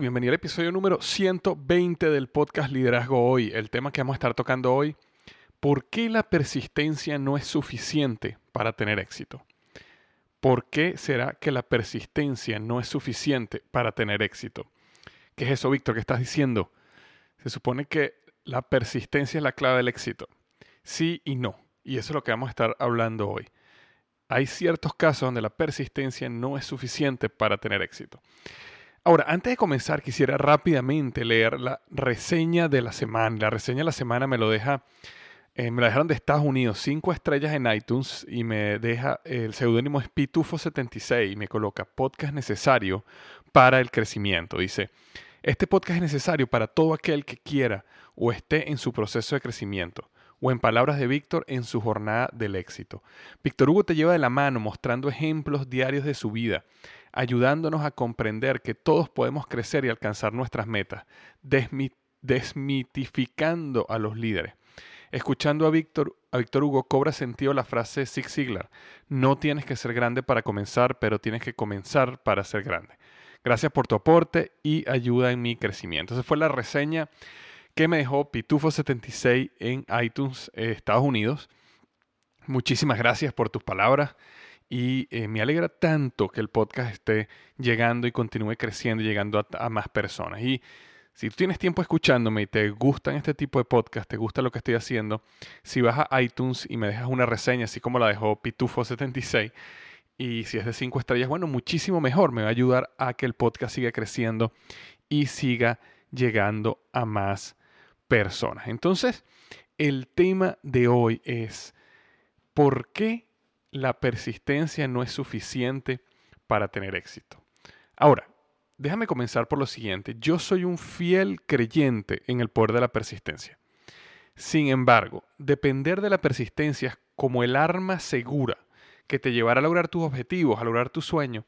Bienvenido al episodio número 120 del podcast Liderazgo Hoy. El tema que vamos a estar tocando hoy, ¿por qué la persistencia no es suficiente para tener éxito? ¿Por qué será que la persistencia no es suficiente para tener éxito? ¿Qué es eso, Víctor, que estás diciendo? Se supone que la persistencia es la clave del éxito. Sí y no. Y eso es lo que vamos a estar hablando hoy. Hay ciertos casos donde la persistencia no es suficiente para tener éxito. Ahora, antes de comenzar, quisiera rápidamente leer la reseña de la semana. La reseña de la semana me lo deja, eh, me la dejaron de Estados Unidos, cinco estrellas en iTunes y me deja, el seudónimo es Pitufo76 y me coloca podcast necesario para el crecimiento. Dice, este podcast es necesario para todo aquel que quiera o esté en su proceso de crecimiento o en palabras de Víctor, en su jornada del éxito. Víctor Hugo te lleva de la mano mostrando ejemplos diarios de su vida ayudándonos a comprender que todos podemos crecer y alcanzar nuestras metas, desmitificando a los líderes. Escuchando a Víctor, a Hugo cobra sentido la frase Zig Ziglar, no tienes que ser grande para comenzar, pero tienes que comenzar para ser grande. Gracias por tu aporte y ayuda en mi crecimiento. Esa fue la reseña que me dejó Pitufo76 en iTunes, eh, Estados Unidos. Muchísimas gracias por tus palabras y eh, me alegra tanto que el podcast esté llegando y continúe creciendo y llegando a, más personas. Y si tú tienes tiempo escuchándome y te gustan este tipo de podcast, te gusta lo que estoy haciendo, si vas a iTunes y me dejas una reseña, así como la dejó Pitufo76, y si es de 5 estrellas, bueno, muchísimo mejor. Me va a ayudar a que el podcast siga creciendo y siga llegando a más personas. Entonces, el tema de hoy es, ¿por qué la persistencia no es suficiente para tener éxito. Ahora, déjame comenzar por lo siguiente. Yo soy un fiel creyente en el poder de la persistencia. Sin embargo, depender de la persistencia como el arma segura que te llevará a lograr tus objetivos, a lograr tu sueño,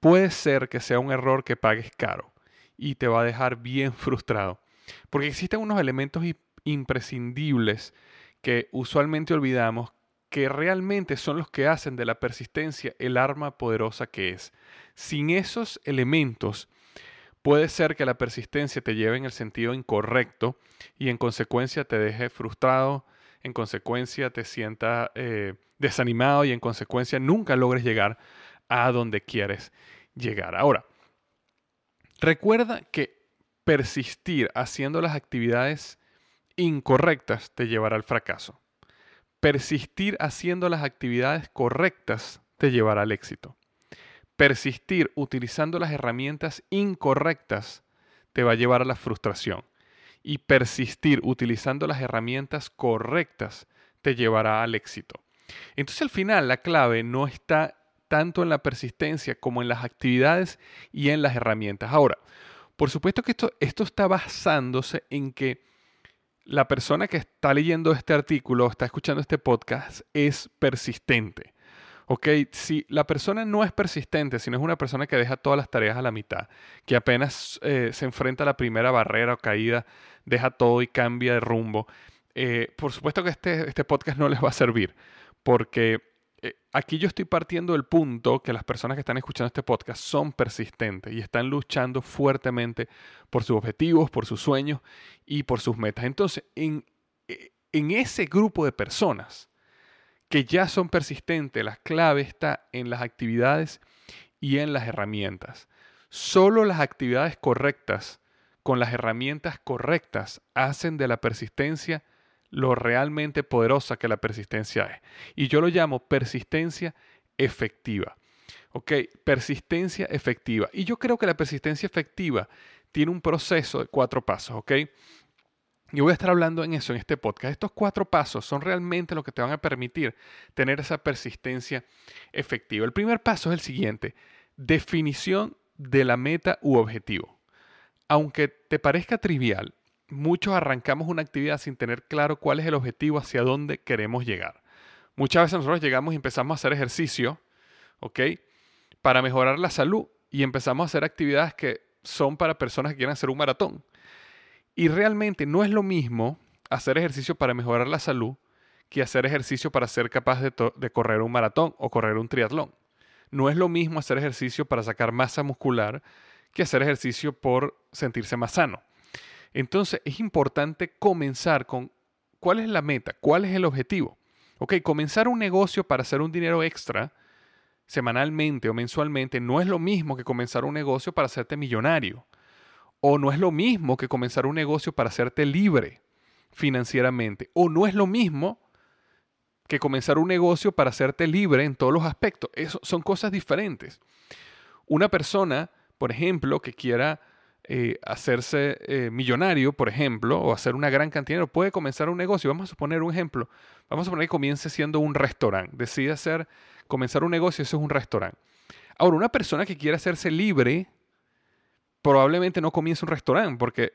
puede ser que sea un error que pagues caro y te va a dejar bien frustrado. Porque existen unos elementos imprescindibles que usualmente olvidamos que realmente son los que hacen de la persistencia el arma poderosa que es. Sin esos elementos, puede ser que la persistencia te lleve en el sentido incorrecto y en consecuencia te deje frustrado, en consecuencia te sienta eh, desanimado y en consecuencia nunca logres llegar a donde quieres llegar. Ahora, recuerda que persistir haciendo las actividades incorrectas te llevará al fracaso. Persistir haciendo las actividades correctas te llevará al éxito. Persistir utilizando las herramientas incorrectas te va a llevar a la frustración. Y persistir utilizando las herramientas correctas te llevará al éxito. Entonces al final la clave no está tanto en la persistencia como en las actividades y en las herramientas. Ahora, por supuesto que esto, esto está basándose en que la persona que está leyendo este artículo, está escuchando este podcast, es persistente. Ok, si la persona no es persistente, sino es una persona que deja todas las tareas a la mitad, que apenas eh, se enfrenta a la primera barrera o caída, deja todo y cambia de rumbo, eh, por supuesto que este, este podcast no les va a servir, porque eh, aquí yo estoy partiendo del punto que las personas que están escuchando este podcast son persistentes y están luchando fuertemente por sus objetivos, por sus sueños y por sus metas. Entonces, en, en ese grupo de personas, que ya son persistentes, la clave está en las actividades y en las herramientas. Solo las actividades correctas con las herramientas correctas hacen de la persistencia lo realmente poderosa que la persistencia es. Y yo lo llamo persistencia efectiva. ¿Ok? Persistencia efectiva. Y yo creo que la persistencia efectiva tiene un proceso de cuatro pasos. ¿Ok? Y voy a estar hablando en eso en este podcast. Estos cuatro pasos son realmente lo que te van a permitir tener esa persistencia efectiva. El primer paso es el siguiente, definición de la meta u objetivo. Aunque te parezca trivial, muchos arrancamos una actividad sin tener claro cuál es el objetivo hacia dónde queremos llegar. Muchas veces nosotros llegamos y empezamos a hacer ejercicio, ¿ok? Para mejorar la salud y empezamos a hacer actividades que son para personas que quieren hacer un maratón. Y realmente no es lo mismo hacer ejercicio para mejorar la salud que hacer ejercicio para ser capaz de, correr un maratón o correr un triatlón. No es lo mismo hacer ejercicio para sacar masa muscular que hacer ejercicio por sentirse más sano. Entonces es importante comenzar con cuál es la meta, cuál es el objetivo. Ok, comenzar un negocio para hacer un dinero extra semanalmente o mensualmente no es lo mismo que comenzar un negocio para hacerte millonario. O no es lo mismo que comenzar un negocio para hacerte libre financieramente. O no es lo mismo que comenzar un negocio para hacerte libre en todos los aspectos. Eso son cosas diferentes. Una persona, por ejemplo, que quiera eh, hacerse eh, millonario, por ejemplo, o hacer una gran cantidad de dinero, puede comenzar un negocio. Vamos a poner un ejemplo. Vamos a poner que comience siendo un restaurante. Decide hacer, comenzar un negocio, eso es un restaurante. Ahora, una persona que quiera hacerse libre probablemente no comience un restaurante, porque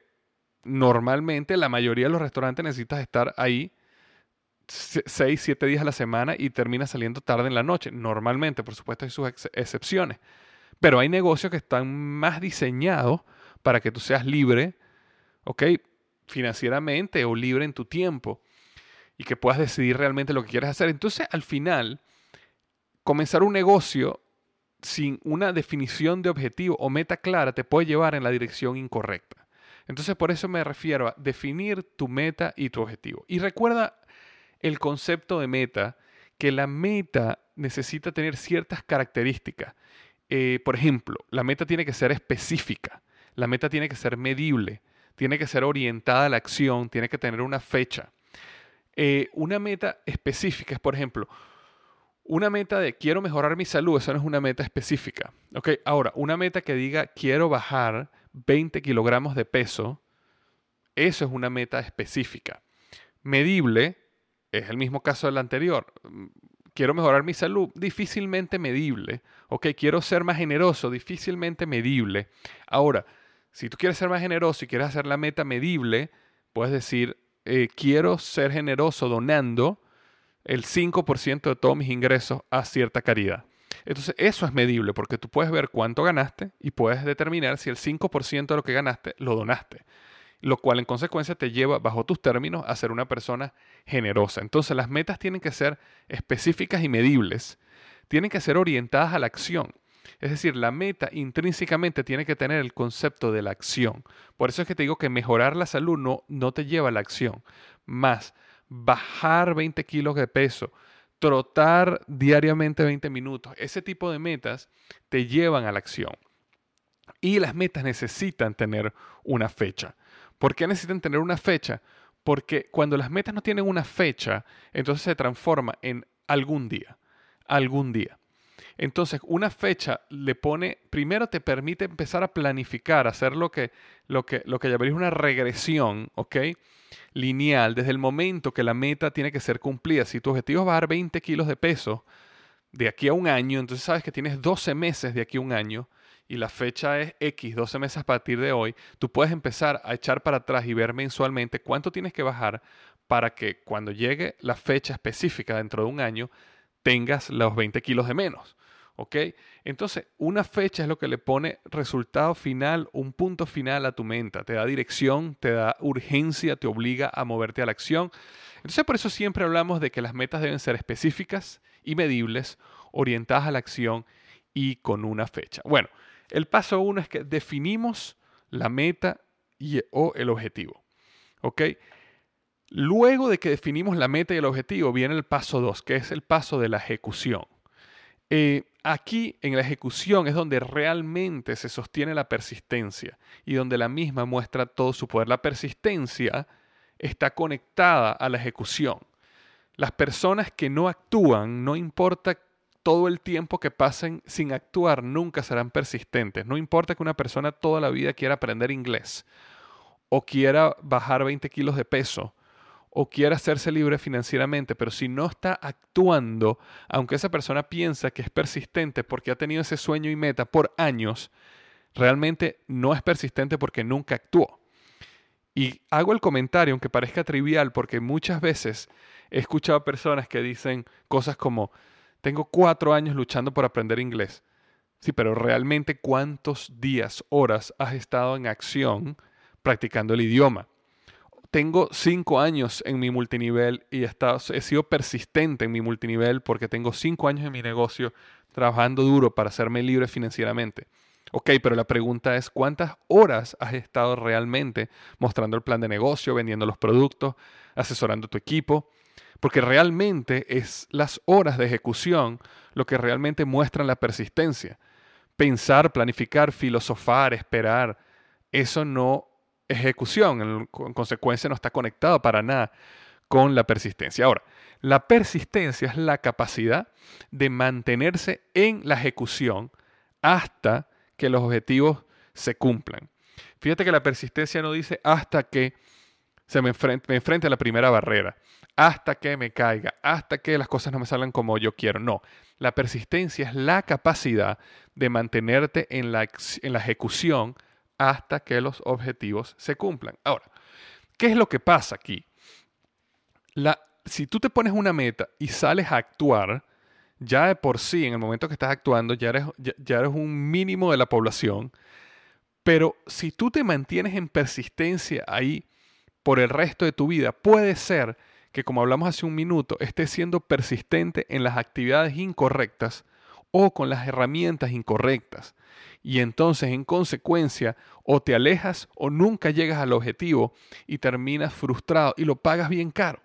normalmente la mayoría de los restaurantes necesitas estar ahí 6, 7 días a la semana y termina saliendo tarde en la noche. Normalmente, por supuesto, hay sus excepciones. Pero hay negocios que están más diseñados para que tú seas libre, ¿ok? Financieramente o libre en tu tiempo y que puedas decidir realmente lo que quieres hacer. Entonces, al final, comenzar un negocio sin una definición de objetivo o meta clara te puede llevar en la dirección incorrecta. Entonces por eso me refiero a definir tu meta y tu objetivo. Y recuerda el concepto de meta, que la meta necesita tener ciertas características. Eh, por ejemplo, la meta tiene que ser específica, la meta tiene que ser medible, tiene que ser orientada a la acción, tiene que tener una fecha. Eh, una meta específica es, por ejemplo, una meta de quiero mejorar mi salud, eso no es una meta específica. ¿ok? Ahora, una meta que diga quiero bajar 20 kilogramos de peso, eso es una meta específica. Medible, es el mismo caso del anterior. Quiero mejorar mi salud, difícilmente medible. ¿ok? Quiero ser más generoso, difícilmente medible. Ahora, si tú quieres ser más generoso y quieres hacer la meta medible, puedes decir, eh, quiero ser generoso donando el 5% de todos mis ingresos a cierta caridad. Entonces, eso es medible porque tú puedes ver cuánto ganaste y puedes determinar si el 5% de lo que ganaste lo donaste, lo cual en consecuencia te lleva, bajo tus términos, a ser una persona generosa. Entonces, las metas tienen que ser específicas y medibles, tienen que ser orientadas a la acción. Es decir, la meta intrínsecamente tiene que tener el concepto de la acción. Por eso es que te digo que mejorar la salud no, no te lleva a la acción. Más, bajar 20 kilos de peso, trotar diariamente 20 minutos, ese tipo de metas te llevan a la acción. Y las metas necesitan tener una fecha. ¿Por qué necesitan tener una fecha? Porque cuando las metas no tienen una fecha, entonces se transforma en algún día, algún día. Entonces, una fecha le pone, primero te permite empezar a planificar, hacer lo que, lo que, lo que llamaría una regresión, ¿ok? Lineal, desde el momento que la meta tiene que ser cumplida. Si tu objetivo es bajar 20 kilos de peso, de aquí a un año, entonces sabes que tienes 12 meses de aquí a un año y la fecha es X, 12 meses a partir de hoy, tú puedes empezar a echar para atrás y ver mensualmente cuánto tienes que bajar para que cuando llegue la fecha específica dentro de un año tengas los 20 kilos de menos. ¿Ok? Entonces, una fecha es lo que le pone resultado final, un punto final a tu meta. Te da dirección, te da urgencia, te obliga a moverte a la acción. Entonces, por eso siempre hablamos de que las metas deben ser específicas y medibles, orientadas a la acción y con una fecha. Bueno, el paso uno es que definimos la meta y, o el objetivo. ¿Ok? Luego de que definimos la meta y el objetivo, viene el paso 2, que es el paso de la ejecución. Eh, aquí en la ejecución es donde realmente se sostiene la persistencia y donde la misma muestra todo su poder. La persistencia está conectada a la ejecución. Las personas que no actúan, no importa todo el tiempo que pasen sin actuar, nunca serán persistentes. No importa que una persona toda la vida quiera aprender inglés o quiera bajar 20 kilos de peso o quiere hacerse libre financieramente, pero si no está actuando, aunque esa persona piensa que es persistente porque ha tenido ese sueño y meta por años, realmente no es persistente porque nunca actuó. Y hago el comentario, aunque parezca trivial, porque muchas veces he escuchado personas que dicen cosas como, tengo cuatro años luchando por aprender inglés. Sí, pero realmente cuántos días, horas has estado en acción practicando el idioma tengo cinco años en mi multinivel y he, he sido persistente en mi multinivel porque tengo cinco años en mi negocio trabajando duro para hacerme libre financieramente. Ok, pero la pregunta es, ¿cuántas horas has estado realmente mostrando el plan de negocio, vendiendo los productos, asesorando tu equipo? Porque realmente es las horas de ejecución lo que realmente muestran la persistencia. Pensar, planificar, filosofar, esperar, eso no ejecución, en, consecuencia no está conectado para nada con la persistencia. Ahora, la persistencia es la capacidad de mantenerse en la ejecución hasta que los objetivos se cumplan. Fíjate que la persistencia no dice hasta que se me enfrente, me enfrente a la primera barrera, hasta que me caiga, hasta que las cosas no me salgan como yo quiero. No, la persistencia es la capacidad de mantenerte en la, en la ejecución hasta que los objetivos se cumplan. Ahora, ¿qué es lo que pasa aquí? Si tú te pones una meta y sales a actuar, ya de por sí, en el momento que estás actuando, ya eres, ya eres un mínimo de la población, pero si tú te mantienes en persistencia ahí por el resto de tu vida, puede ser que, como hablamos hace un minuto, estés siendo persistente en las actividades incorrectas o con las herramientas incorrectas y entonces en consecuencia o te alejas o nunca llegas al objetivo y terminas frustrado y lo pagas bien caro.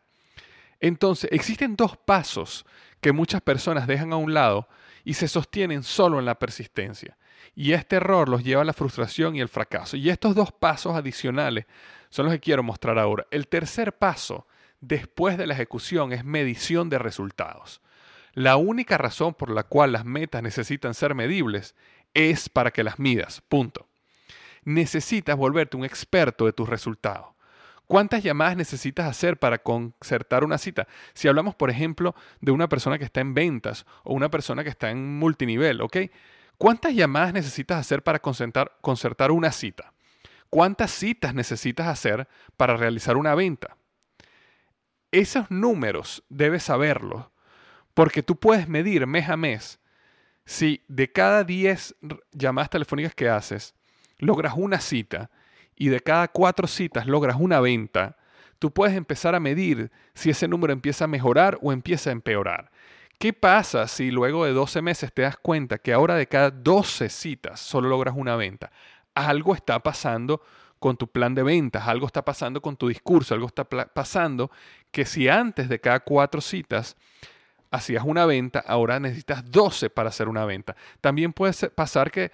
Entonces existen dos pasos que muchas personas dejan a un lado y se sostienen solo en la persistencia. Y este error los lleva a la frustración y el fracaso. Y estos dos pasos adicionales son los que quiero mostrar ahora. El tercer paso después de la ejecución es medición de resultados. La única razón por la cual las metas necesitan ser medibles es para que las midas. Punto. Necesitas volverte un experto de tus resultados. ¿Cuántas llamadas necesitas hacer para concertar una cita? Si hablamos, por ejemplo, de una persona que está en ventas o una persona que está en multinivel, ¿ok? ¿Cuántas llamadas necesitas hacer para concertar, concertar una cita? ¿Cuántas citas necesitas hacer para realizar una venta? Esos números debes saberlos porque tú puedes medir mes a mes si de cada 10 llamadas telefónicas que haces, logras una cita y de cada 4 citas logras una venta, tú puedes empezar a medir si ese número empieza a mejorar o empieza a empeorar. ¿Qué pasa si luego de 12 meses te das cuenta que ahora de cada 12 citas solo logras una venta? Algo está pasando con tu plan de ventas, algo está pasando con tu discurso, algo está pasando que si antes de cada 4 citas hacías una venta, ahora necesitas 12 para hacer una venta. También puede pasar que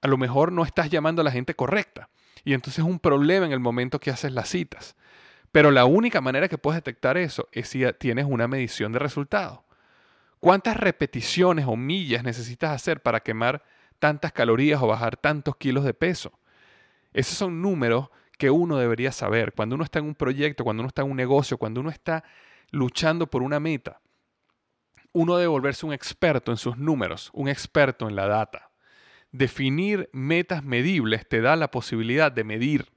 a lo mejor no estás llamando a la gente correcta y entonces es un problema en el momento que haces las citas. Pero la única manera que puedes detectar eso es si tienes una medición de resultado. ¿Cuántas repeticiones o millas necesitas hacer para quemar tantas calorías o bajar tantos kilos de peso? Esos son números que uno debería saber cuando uno está en un proyecto, cuando uno está en un negocio, cuando uno está luchando por una meta uno debe volverse un experto en sus números, un experto en la data. Definir metas medibles te da la posibilidad de medir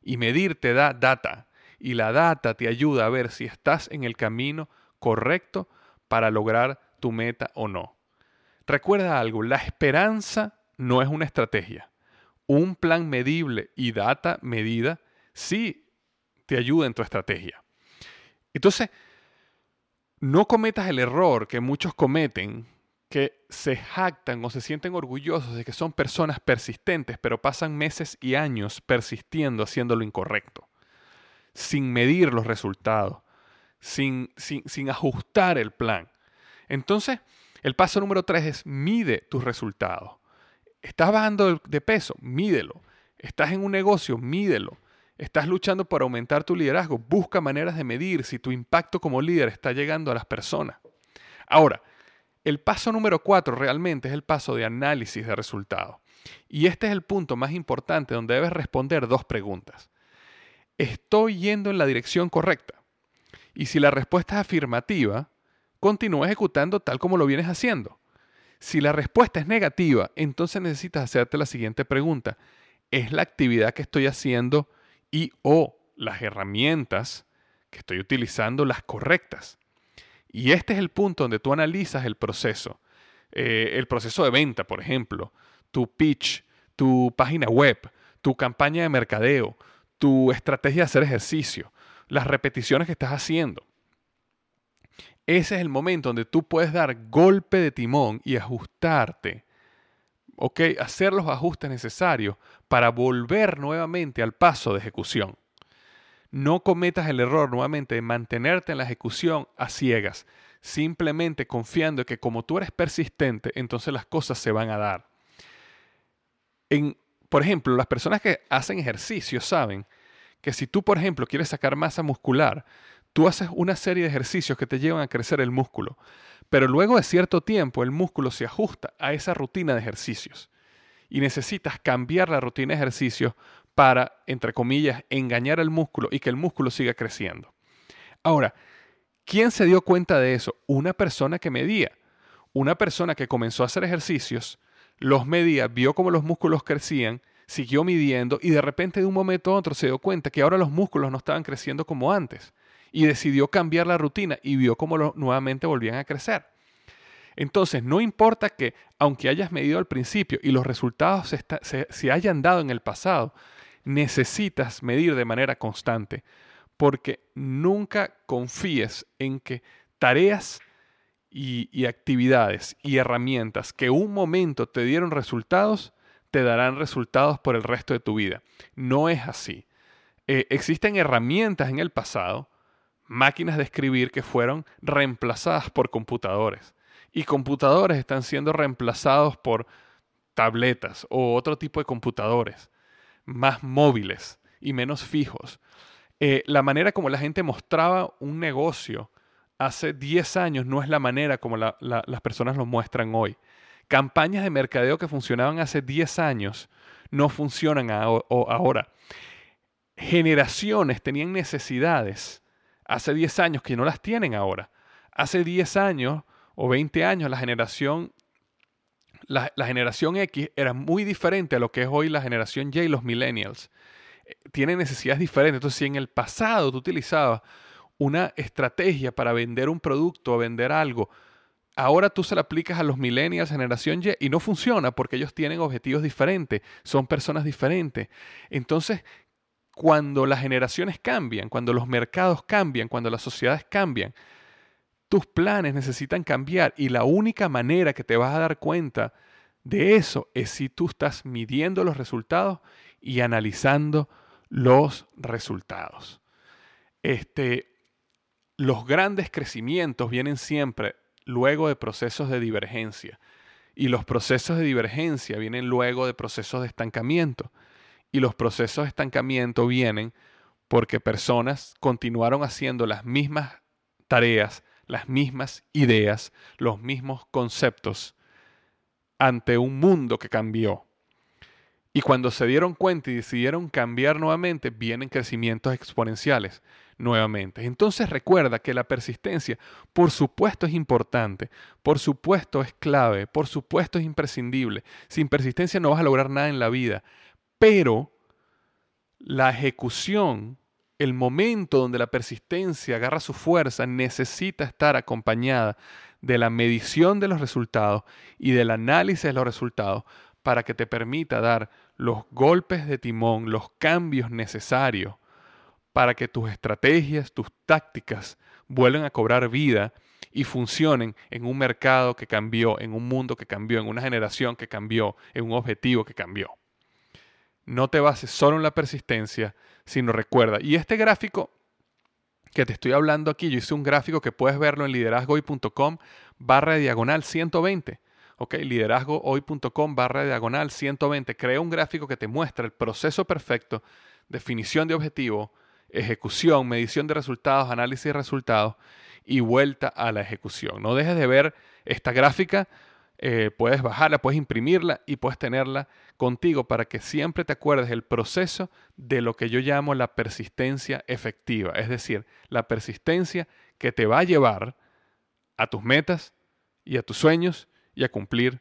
y medir te da data y la data te ayuda a ver si estás en el camino correcto para lograr tu meta o no. Recuerda algo, la esperanza no es una estrategia. Un plan medible y data medida sí te ayuda en tu estrategia. Entonces, no cometas el error que muchos cometen, que se jactan o se sienten orgullosos de que son personas persistentes, pero pasan meses y años persistiendo haciendo lo incorrecto, sin medir los resultados, sin, sin, ajustar el plan. Entonces, el paso número tres es mide tus resultados. Estás bajando de peso, mídelo. Estás en un negocio, mídelo. Estás luchando por aumentar tu liderazgo. Busca maneras de medir si tu impacto como líder está llegando a las personas. Ahora, el paso número cuatro realmente es el paso de análisis de resultados. Y este es el punto más importante donde debes responder dos preguntas. ¿Estoy yendo en la dirección correcta? Y si la respuesta es afirmativa, continúa ejecutando tal como lo vienes haciendo. Si la respuesta es negativa, entonces necesitas hacerte la siguiente pregunta. ¿Es la actividad que estoy haciendo y o las herramientas que estoy utilizando las correctas? Y este es el punto donde tú analizas el proceso. Eh, el proceso de venta, por ejemplo, tu pitch, tu página web, tu campaña de mercadeo, tu estrategia de hacer ejercicio, las repeticiones que estás haciendo. Ese es el momento donde tú puedes dar golpe de timón y ajustarte, ¿ok? Hacer los ajustes necesarios para volver nuevamente al paso de ejecución no cometas el error nuevamente de mantenerte en la ejecución a ciegas, simplemente confiando que como tú eres persistente, entonces las cosas se van a dar. En, por ejemplo, las personas que hacen ejercicio saben que si tú, por ejemplo, quieres sacar masa muscular, tú haces una serie de ejercicios que te llevan a crecer el músculo, pero luego de cierto tiempo el músculo se ajusta a esa rutina de ejercicios y necesitas cambiar la rutina de ejercicios para, entre comillas, engañar al músculo y que el músculo siga creciendo. Ahora, ¿quién se dio cuenta de eso? Una persona que medía. Una persona que comenzó a hacer ejercicios, los medía, vio cómo los músculos crecían, siguió midiendo y de repente de un momento a otro se dio cuenta que ahora los músculos no estaban creciendo como antes y decidió cambiar la rutina y vio cómo nuevamente volvían a crecer. Entonces, no importa que, aunque hayas medido al principio y los resultados se hayan dado en el pasado, necesitas medir de manera constante, porque nunca confíes en que tareas y, actividades y herramientas que un momento te dieron resultados, te darán resultados por el resto de tu vida. No es así. Eh, existen herramientas en el pasado, máquinas de escribir que fueron reemplazadas por computadores. Y computadores están siendo reemplazados por tabletas o otro tipo de computadores más móviles y menos fijos. Eh, la manera como la gente mostraba un negocio hace 10 años no es la manera como las personas lo muestran hoy. Campañas de mercadeo que funcionaban hace 10 años no funcionan ahora. Generaciones tenían necesidades hace 10 años que no las tienen ahora. Hace 10 años o 20 años la generación la, generación X era muy diferente a lo que es hoy la generación Y los millennials. Eh, tienen necesidades diferentes. Entonces, si en el pasado tú utilizabas una estrategia para vender un producto o vender algo, ahora tú se la aplicas a los millennials, generación Y, y no funciona porque ellos tienen objetivos diferentes, son personas diferentes. Entonces, cuando las generaciones cambian, cuando los mercados cambian, cuando las sociedades cambian, tus planes necesitan cambiar y la única manera que te vas a dar cuenta de eso es si tú estás midiendo los resultados y analizando los resultados. Este, los grandes crecimientos vienen siempre luego de procesos de divergencia y los procesos de divergencia vienen luego de procesos de estancamiento y los procesos de estancamiento vienen porque personas continuaron haciendo las mismas tareas las mismas ideas, los mismos conceptos ante un mundo que cambió. Y cuando se dieron cuenta y decidieron cambiar nuevamente, vienen crecimientos exponenciales. nuevamente. Entonces recuerda que la persistencia, por supuesto, es importante, por supuesto es clave, por supuesto es imprescindible. Sin persistencia no vas a lograr nada en la vida, pero la ejecución, el momento donde la persistencia agarra su fuerza, necesita estar acompañada de la medición de los resultados y del análisis de los resultados para que te permita dar los golpes de timón, los cambios necesarios para que tus estrategias, tus tácticas vuelvan a cobrar vida y funcionen en un mercado que cambió, en un mundo que cambió, en una generación que cambió, en un objetivo que cambió. No te bases solo en la persistencia, sino recuerda. Y este gráfico que te estoy hablando aquí, yo hice un gráfico que puedes verlo en liderazgohoy.com barra diagonal 120. Ok, liderazgohoy.com barra diagonal 120. Crea un gráfico que te muestra el proceso perfecto, definición de objetivo, ejecución, medición de resultados, análisis de resultados y vuelta a la ejecución. No dejes de ver esta gráfica, eh, puedes bajarla, puedes imprimirla y puedes tenerla contigo para que siempre te acuerdes del proceso de lo que yo llamo la persistencia efectiva, es decir, la persistencia que te va a llevar a tus metas y a tus sueños y a cumplir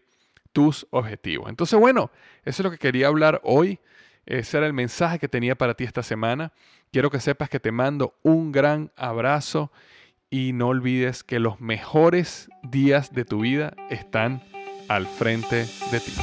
tus objetivos. Entonces, bueno, eso es lo que quería hablar hoy. Ese era el mensaje que tenía para ti esta semana. Quiero que sepas que te mando un gran abrazo y no olvides que los mejores días de tu vida están al frente de ti.